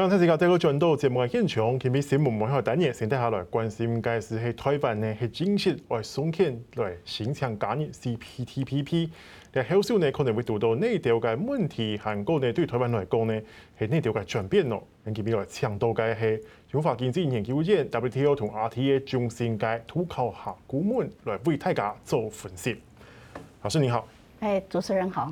刚才这个这个转到节目的现场，特别新闻幕后单元，先带下来关心，该是喺台湾呢，系正式来松签来申请加入 CPTPP。但后续呢，可能会遇到内调嘅问题，韩国呢对台湾来讲呢，系内调嘅转变咯。咁特别来强调嘅系，中华经济研究院 WTO 同 RTA 中心嘅涂考夏顾问来为大家做分析。老师你好，哎，主持人好。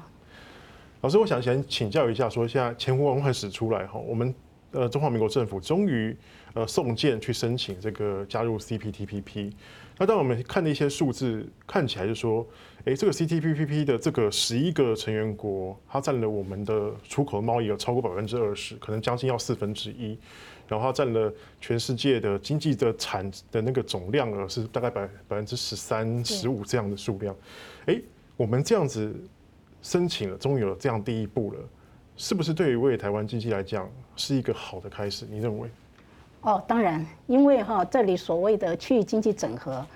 老师，我想先请教一下，说现在前呼文会使出来哈，我们。呃，中华民国政府终于呃送件去申请这个加入 CPTPP。那当我们看的一些数字，看起来就说，诶，这个 CPTPP 的这个十一个成员国，它占了我们的出口贸易有超过百分之二十，可能将近要四分之一。然后它占了全世界的经济的产的那个总量额是大概百百分之十三、十五这样的数量。诶，我们这样子申请了，终于有这样第一步了。是不是对于为台湾经济来讲是一个好的开始？你认为？哦，当然，因为哈这里所谓的区域经济整合，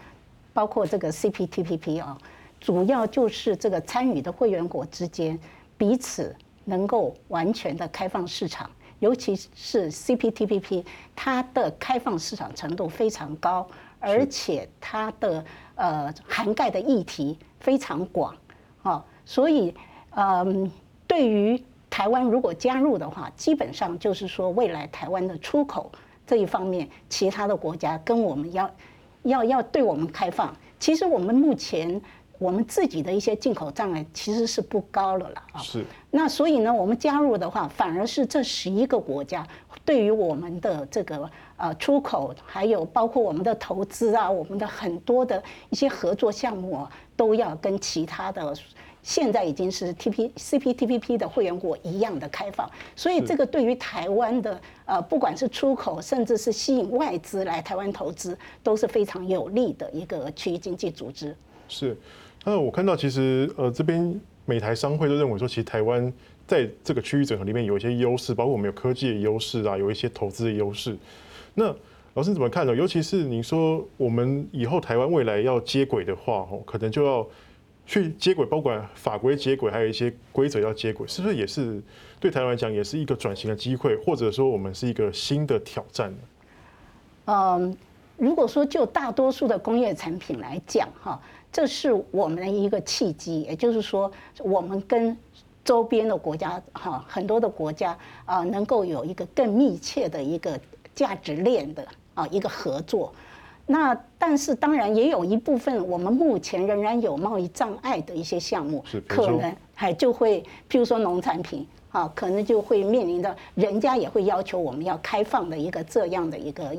包括这个 CPTPP 啊，主要就是这个参与的会员国之间彼此能够完全的开放市场，尤其是 CPTPP，它的开放市场程度非常高，而且它的呃涵盖的议题非常广哦，所以嗯，对于台湾如果加入的话，基本上就是说，未来台湾的出口这一方面，其他的国家跟我们要要要对我们开放。其实我们目前我们自己的一些进口障碍其实是不高了啦。是。那所以呢，我们加入的话，反而是这十一个国家对于我们的这个呃出口，还有包括我们的投资啊，我们的很多的一些合作项目啊，都要跟其他的。现在已经是 T P C P T P P 的会员国一样的开放，所以这个对于台湾的呃，不管是出口，甚至是吸引外资来台湾投资，都是非常有利的一个区域经济组织。是，那我看到其实呃，这边美台商会都认为说，其实台湾在这个区域整合里面有一些优势，包括我们有科技的优势啊，有一些投资的优势。那老师怎么看呢？尤其是你说我们以后台湾未来要接轨的话，哦，可能就要。去接轨，包括法规接轨，还有一些规则要接轨，是不是也是对台湾来讲也是一个转型的机会，或者说我们是一个新的挑战呢？嗯，如果说就大多数的工业产品来讲，哈，这是我们的一个契机，也就是说，我们跟周边的国家，哈，很多的国家啊，能够有一个更密切的一个价值链的啊一个合作。那但是当然也有一部分，我们目前仍然有贸易障碍的一些项目，可能还就会，譬如说农产品啊，可能就会面临着，人家也会要求我们要开放的一个这样的一个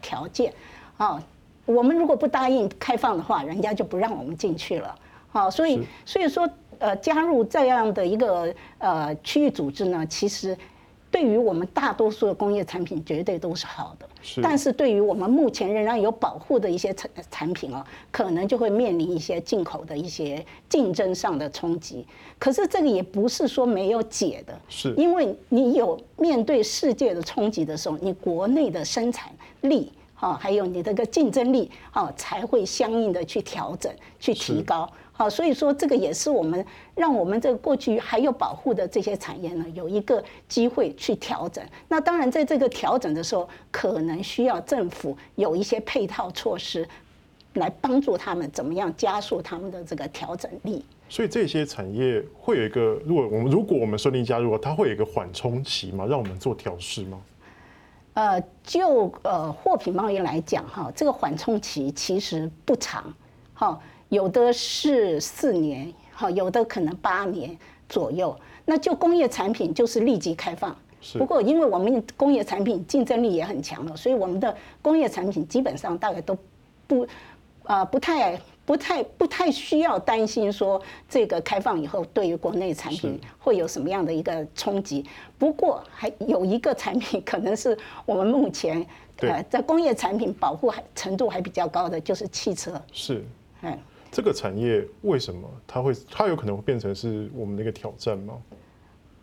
条件啊。我们如果不答应开放的话，人家就不让我们进去了。啊，所以所以说呃，加入这样的一个呃区域组织呢，其实。对于我们大多数的工业产品，绝对都是好的。是，但是对于我们目前仍然有保护的一些产产品哦，可能就会面临一些进口的一些竞争上的冲击。可是这个也不是说没有解的，是，因为你有面对世界的冲击的时候，你国内的生产力哈，还有你这个竞争力哈，才会相应的去调整、去提高。好，所以说这个也是我们让我们这个过去还有保护的这些产业呢，有一个机会去调整。那当然，在这个调整的时候，可能需要政府有一些配套措施，来帮助他们怎么样加速他们的这个调整力。所以这些产业会有一个，如果我们如果我们顺利加入，它会有一个缓冲期吗？让我们做调试吗？呃，就呃货品贸易来讲，哈，这个缓冲期其实不长，哈。有的是四年，好，有的可能八年左右。那就工业产品就是立即开放。不过，因为我们工业产品竞争力也很强了，所以我们的工业产品基本上大概都不啊不太不太不太需要担心说这个开放以后对于国内产品会有什么样的一个冲击。不过还有一个产品可能是我们目前呃在工业产品保护还程度还比较高的，就是汽车。是，哎。这个产业为什么它会它有可能会变成是我们的一个挑战吗？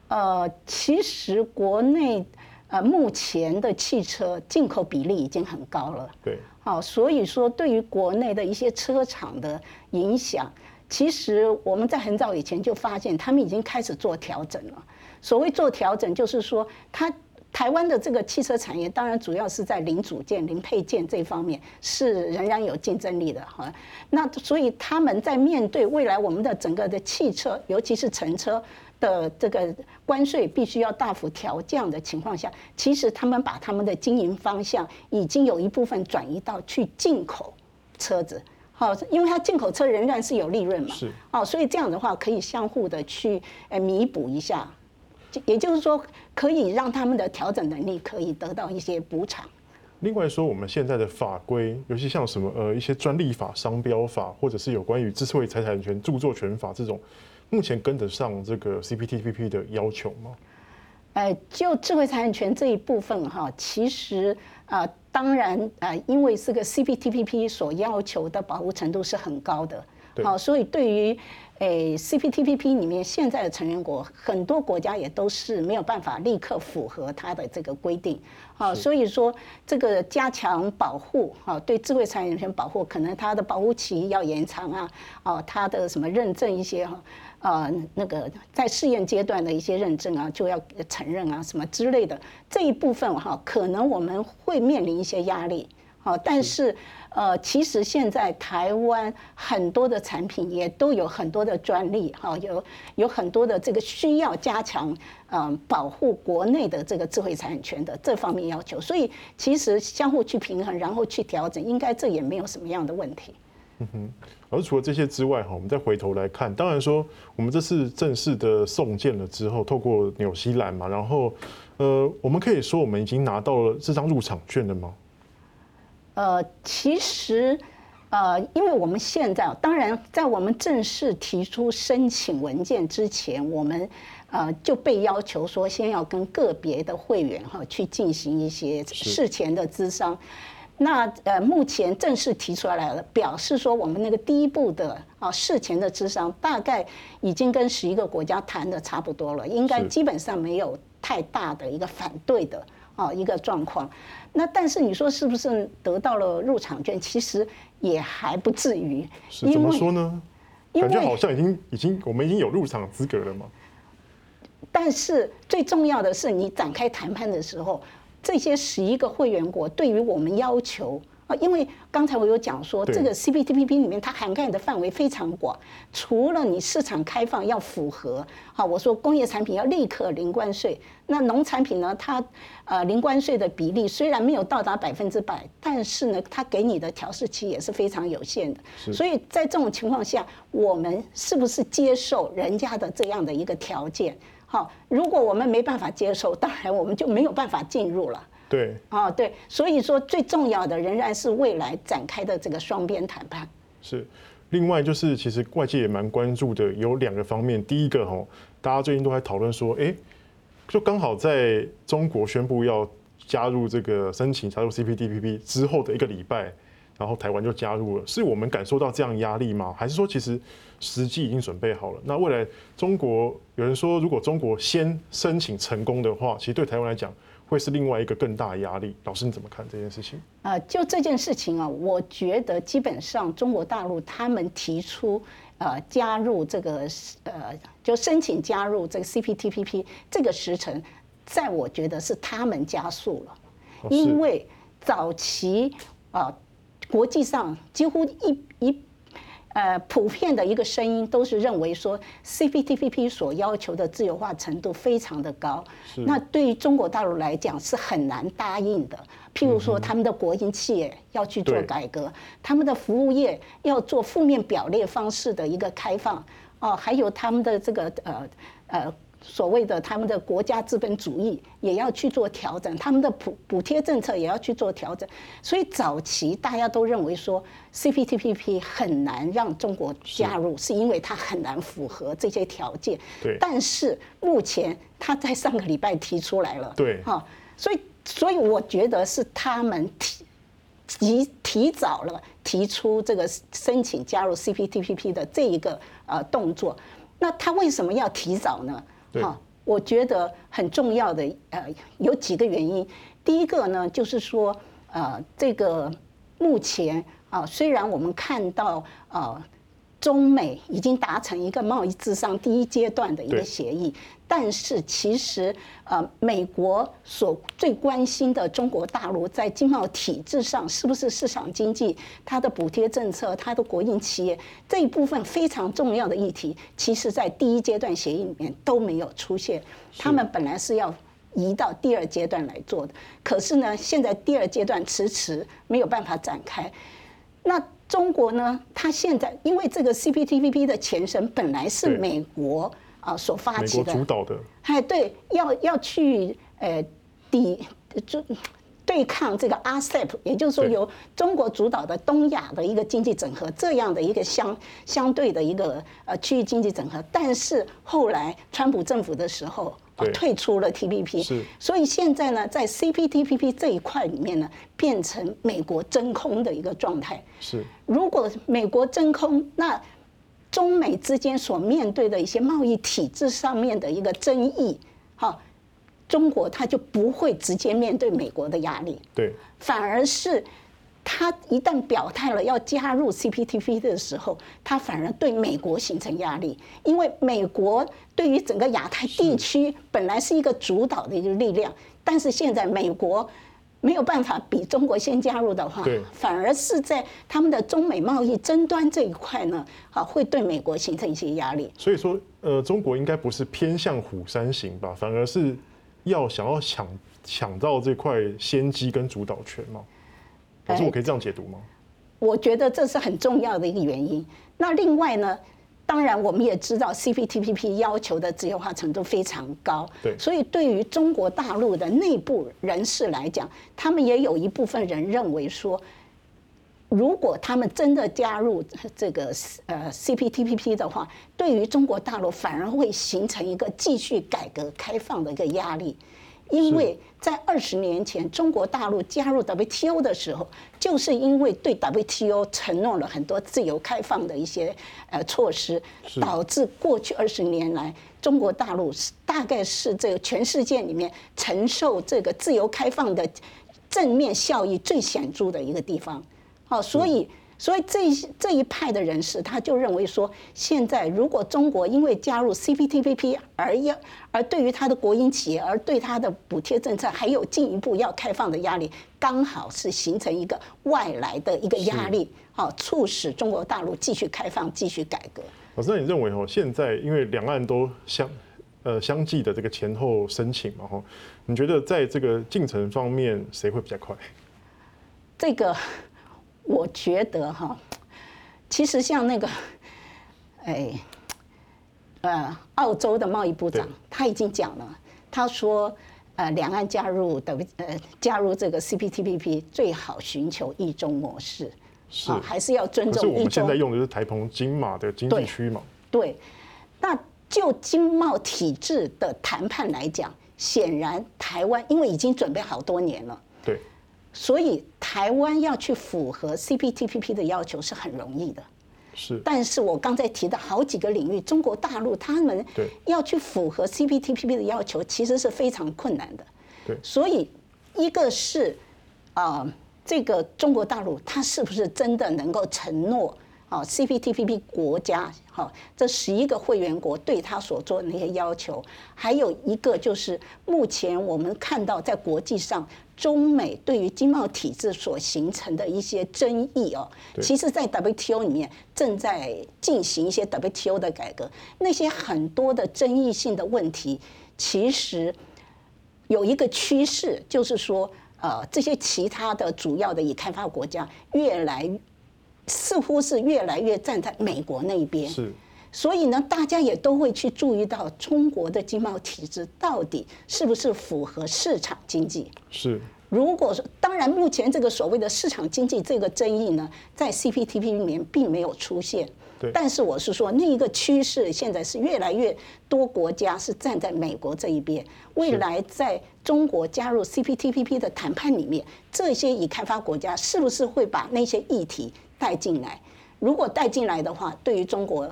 呃，其实国内呃目前的汽车进口比例已经很高了，对，好，所以说对于国内的一些车厂的影响，其实我们在很早以前就发现他们已经开始做调整了。所谓做调整，就是说它台湾的这个汽车产业，当然主要是在零组件、零配件这方面是仍然有竞争力的哈。那所以他们在面对未来我们的整个的汽车，尤其是乘车的这个关税必须要大幅调降的情况下，其实他们把他们的经营方向已经有一部分转移到去进口车子。好，因为它进口车仍然是有利润嘛。是。哦，所以这样的话可以相互的去呃弥补一下。也就是说，可以让他们的调整能力可以得到一些补偿。另外说，我们现在的法规，尤其像什么呃一些专利法、商标法，或者是有关于智慧财产权、著作权法这种，目前跟得上这个 CPTPP 的要求吗？呃，就智慧财产权这一部分哈，其实啊、呃，当然啊、呃，因为这个 CPTPP 所要求的保护程度是很高的，好，所以对于。诶，CPTPP 里面现在的成员国很多国家也都是没有办法立刻符合它的这个规定，啊，所以说这个加强保护，啊，对智慧财产权保护，可能它的保护期要延长啊，啊，它的什么认证一些哈，啊，那个在试验阶段的一些认证啊，就要承认啊，什么之类的这一部分哈，可能我们会面临一些压力，好，但是。呃，其实现在台湾很多的产品也都有很多的专利，哈，有有很多的这个需要加强，嗯，保护国内的这个智慧产权的这方面要求，所以其实相互去平衡，然后去调整，应该这也没有什么样的问题。嗯哼，而除了这些之外，哈，我们再回头来看，当然说我们这次正式的送件了之后，透过纽西兰嘛，然后，呃，我们可以说我们已经拿到了这张入场券了吗？呃，其实，呃，因为我们现在，当然，在我们正式提出申请文件之前，我们呃就被要求说，先要跟个别的会员哈去进行一些事前的咨商。那呃，目前正式提出来了，表示说我们那个第一步的啊事前的咨商，大概已经跟十一个国家谈的差不多了，应该基本上没有太大的一个反对的啊一个状况。那但是你说是不是得到了入场券？其实也还不至于。是怎么说呢？感觉好像已经已经我们已经有入场资格了嘛。但是最重要的是，你展开谈判的时候，这些十一个会员国对于我们要求。啊，因为刚才我有讲说，这个 CPTPP 里面它涵盖的范围非常广，除了你市场开放要符合，好，我说工业产品要立刻零关税，那农产品呢，它呃零关税的比例虽然没有到达百分之百，但是呢，它给你的调试期也是非常有限的，所以在这种情况下，我们是不是接受人家的这样的一个条件？好，如果我们没办法接受，当然我们就没有办法进入了。对，啊，对，所以说最重要的仍然是未来展开的这个双边谈判。是，另外就是其实外界也蛮关注的，有两个方面。第一个哈，大家最近都在讨论说，哎，就刚好在中国宣布要加入这个申请加入 CPTPP 之后的一个礼拜，然后台湾就加入了，是我们感受到这样压力吗？还是说其实时机已经准备好了？那未来中国有人说，如果中国先申请成功的话，其实对台湾来讲。会是另外一个更大的压力。老师，你怎么看这件事情？啊，就这件事情啊，我觉得基本上中国大陆他们提出呃加入这个呃就申请加入这个 CPTPP 这个时辰，在我觉得是他们加速了，因为早期啊国际上几乎一一。呃，普遍的一个声音都是认为说，CPTPP 所要求的自由化程度非常的高，那对于中国大陆来讲是很难答应的。譬如说，他们的国营企业要去做改革，他们的服务业要做负面表列方式的一个开放，哦，还有他们的这个呃呃。所谓的他们的国家资本主义也要去做调整，他们的补补贴政策也要去做调整，所以早期大家都认为说 CPTPP 很难让中国加入，是因为它很难符合这些条件。对。但是目前他在上个礼拜提出来了。对。哈，所以所以我觉得是他们提提提早了提出这个申请加入 CPTPP 的这一个呃动作。那他为什么要提早呢？好，我觉得很重要的呃有几个原因。第一个呢，就是说呃这个目前啊，虽然我们看到呃中美已经达成一个贸易至上第一阶段的一个协议，但是其实呃，美国所最关心的中国大陆在经贸体制上是不是市场经济，它的补贴政策，它的国营企业这一部分非常重要的议题，其实在第一阶段协议里面都没有出现。他们本来是要移到第二阶段来做的，可是呢，现在第二阶段迟迟没有办法展开。那中国呢？它现在因为这个 CPTPP 的前身本来是美国啊所发起的，主导的。哎，对，要要去呃抵就对抗这个 RCEP，也就是说由中国主导的东亚的一个经济整合这样的一个相相对的一个呃区域经济整合。但是后来川普政府的时候。退出了 TPP，所以现在呢，在 CPTPP 这一块里面呢，变成美国真空的一个状态。是，如果美国真空，那中美之间所面对的一些贸易体制上面的一个争议，哈，中国它就不会直接面对美国的压力，对，反而是。他一旦表态了要加入 CPTPP 的时候，他反而对美国形成压力，因为美国对于整个亚太地区本来是一个主导的一个力量，但是现在美国没有办法比中国先加入的话，反而是在他们的中美贸易争端这一块呢，啊，会对美国形成一些压力。所以说，呃，中国应该不是偏向虎山行吧，反而是要想要抢抢到这块先机跟主导权嘛。可是我可以这样解读吗？我觉得这是很重要的一个原因。那另外呢，当然我们也知道 CPTPP 要求的自由化程度非常高，对，所以对于中国大陆的内部人士来讲，他们也有一部分人认为说，如果他们真的加入这个呃 CPTPP 的话，对于中国大陆反而会形成一个继续改革开放的一个压力。因为在二十年前，中国大陆加入 WTO 的时候，就是因为对 WTO 承诺了很多自由开放的一些呃措施，导致过去二十年来，中国大陆是大概是这个全世界里面承受这个自由开放的正面效益最显著的一个地方。好，所以。所以这这一派的人士，他就认为说，现在如果中国因为加入 CPTPP 而要，而对于他的国营企业，而对他的补贴政策还有进一步要开放的压力，刚好是形成一个外来的一个压力，好，促使中国大陆继续开放、继续改革。老师，那你认为哦，现在因为两岸都相呃相继的这个前后申请嘛，哈，你觉得在这个进程方面，谁会比较快？这个。我觉得哈，其实像那个，哎，呃，澳洲的贸易部长他已经讲了，他说，呃，两岸加入的呃加入这个 CPTPP 最好寻求一中模式，是还是要尊重一中。我们现在用的是台澎金马的经济区嘛？对，那就经贸体制的谈判来讲，显然台湾因为已经准备好多年了。对。所以台湾要去符合 CPTPP 的要求是很容易的，是。但是我刚才提的好几个领域，中国大陆他们要去符合 CPTPP 的要求，其实是非常困难的。对。所以一个是啊，这个中国大陆它是不是真的能够承诺？啊，CPTPP 国家，哈，这十一个会员国对他所做的那些要求，还有一个就是目前我们看到在国际上，中美对于经贸体制所形成的一些争议哦，其实，在 WTO 里面正在进行一些 WTO 的改革，那些很多的争议性的问题，其实有一个趋势，就是说，呃，这些其他的主要的已开发国家越来。似乎是越来越站在美国那一边，是，所以呢，大家也都会去注意到中国的经贸体制到底是不是符合市场经济。是，如果说，当然目前这个所谓的市场经济这个争议呢，在 CPTPP 里面并没有出现。对。但是我是说，那一个趋势现在是越来越多国家是站在美国这一边。未来在中国加入 CPTPP 的谈判里面，这些已开发国家是不是会把那些议题？带进来，如果带进来的话，对于中国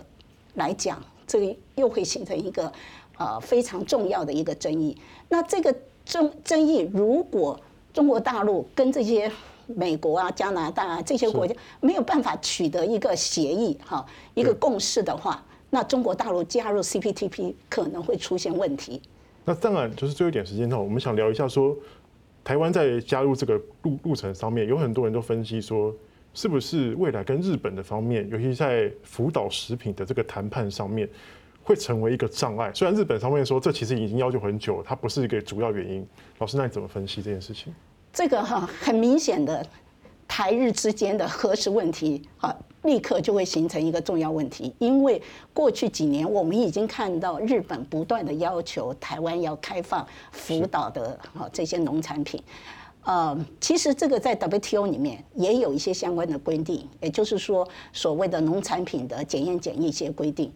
来讲，这个又会形成一个呃非常重要的一个争议。那这个争争议，如果中国大陆跟这些美国啊、加拿大啊这些国家没有办法取得一个协议哈，一个共识的话，那中国大陆加入 CPTP 可能会出现问题。那当然就是最后一点时间哈，我们想聊一下说，台湾在加入这个路路程上面，有很多人都分析说，是不是未来跟日本的方面，尤其在福岛食品的这个谈判上面，会成为一个障碍？虽然日本方面说这其实已经要求很久，它不是一个主要原因。老师，那你怎么分析这件事情？这个哈很明显的台日之间的核食问题，哈。立刻就会形成一个重要问题，因为过去几年我们已经看到日本不断的要求台湾要开放福岛的哈这些农产品，呃，其实这个在 WTO 里面也有一些相关的规定，也就是说所谓的农产品的检验检疫一些规定。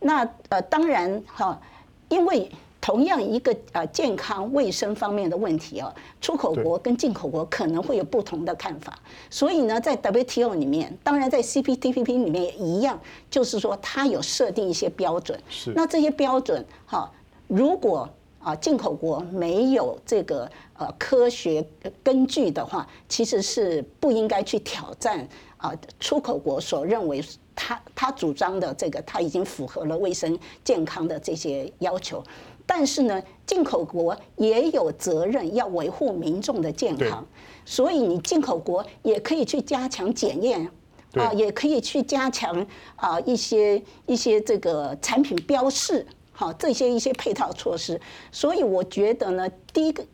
那呃，当然哈，因为。同样一个呃健康卫生方面的问题哦，出口国跟进口国可能会有不同的看法，所以呢，在 WTO 里面，当然在 CPTPP 里面也一样，就是说它有设定一些标准。是。那这些标准哈，如果啊进口国没有这个呃科学根据的话，其实是不应该去挑战啊出口国所认为他他主张的这个他已经符合了卫生健康的这些要求。但是呢，进口国也有责任要维护民众的健康，所以你进口国也可以去加强检验，啊，也可以去加强啊一些一些这个产品标示，好这些一些配套措施。所以我觉得呢，第一个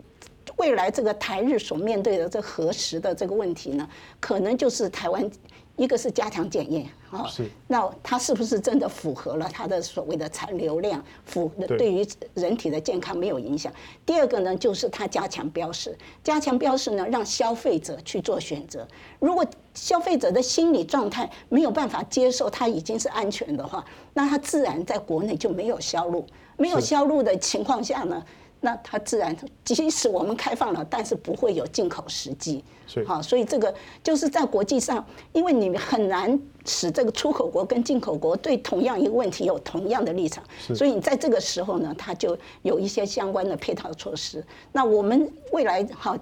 未来这个台日所面对的这核实的这个问题呢，可能就是台湾。一个是加强检验，啊，那它是不是真的符合了它的所谓的残留量，符对于人体的健康没有影响？第二个呢，就是它加强标识，加强标识呢，让消费者去做选择。如果消费者的心理状态没有办法接受它已经是安全的话，那它自然在国内就没有销路，没有销路的情况下呢？那它自然，即使我们开放了，但是不会有进口时机。好，所以这个就是在国际上，因为你很难使这个出口国跟进口国对同样一个问题有同样的立场，所以你在这个时候呢，它就有一些相关的配套措施。那我们未来好，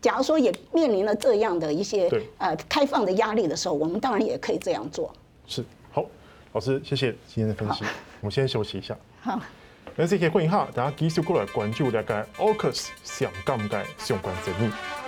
假如说也面临了这样的一些呃开放的压力的时候，我们当然也可以这样做。是，好，老师，谢谢今天的分析。我们先休息一下。好。那这些欢迎哈，大家继续过来关注大家 AUKUS 上尴尬相关争议。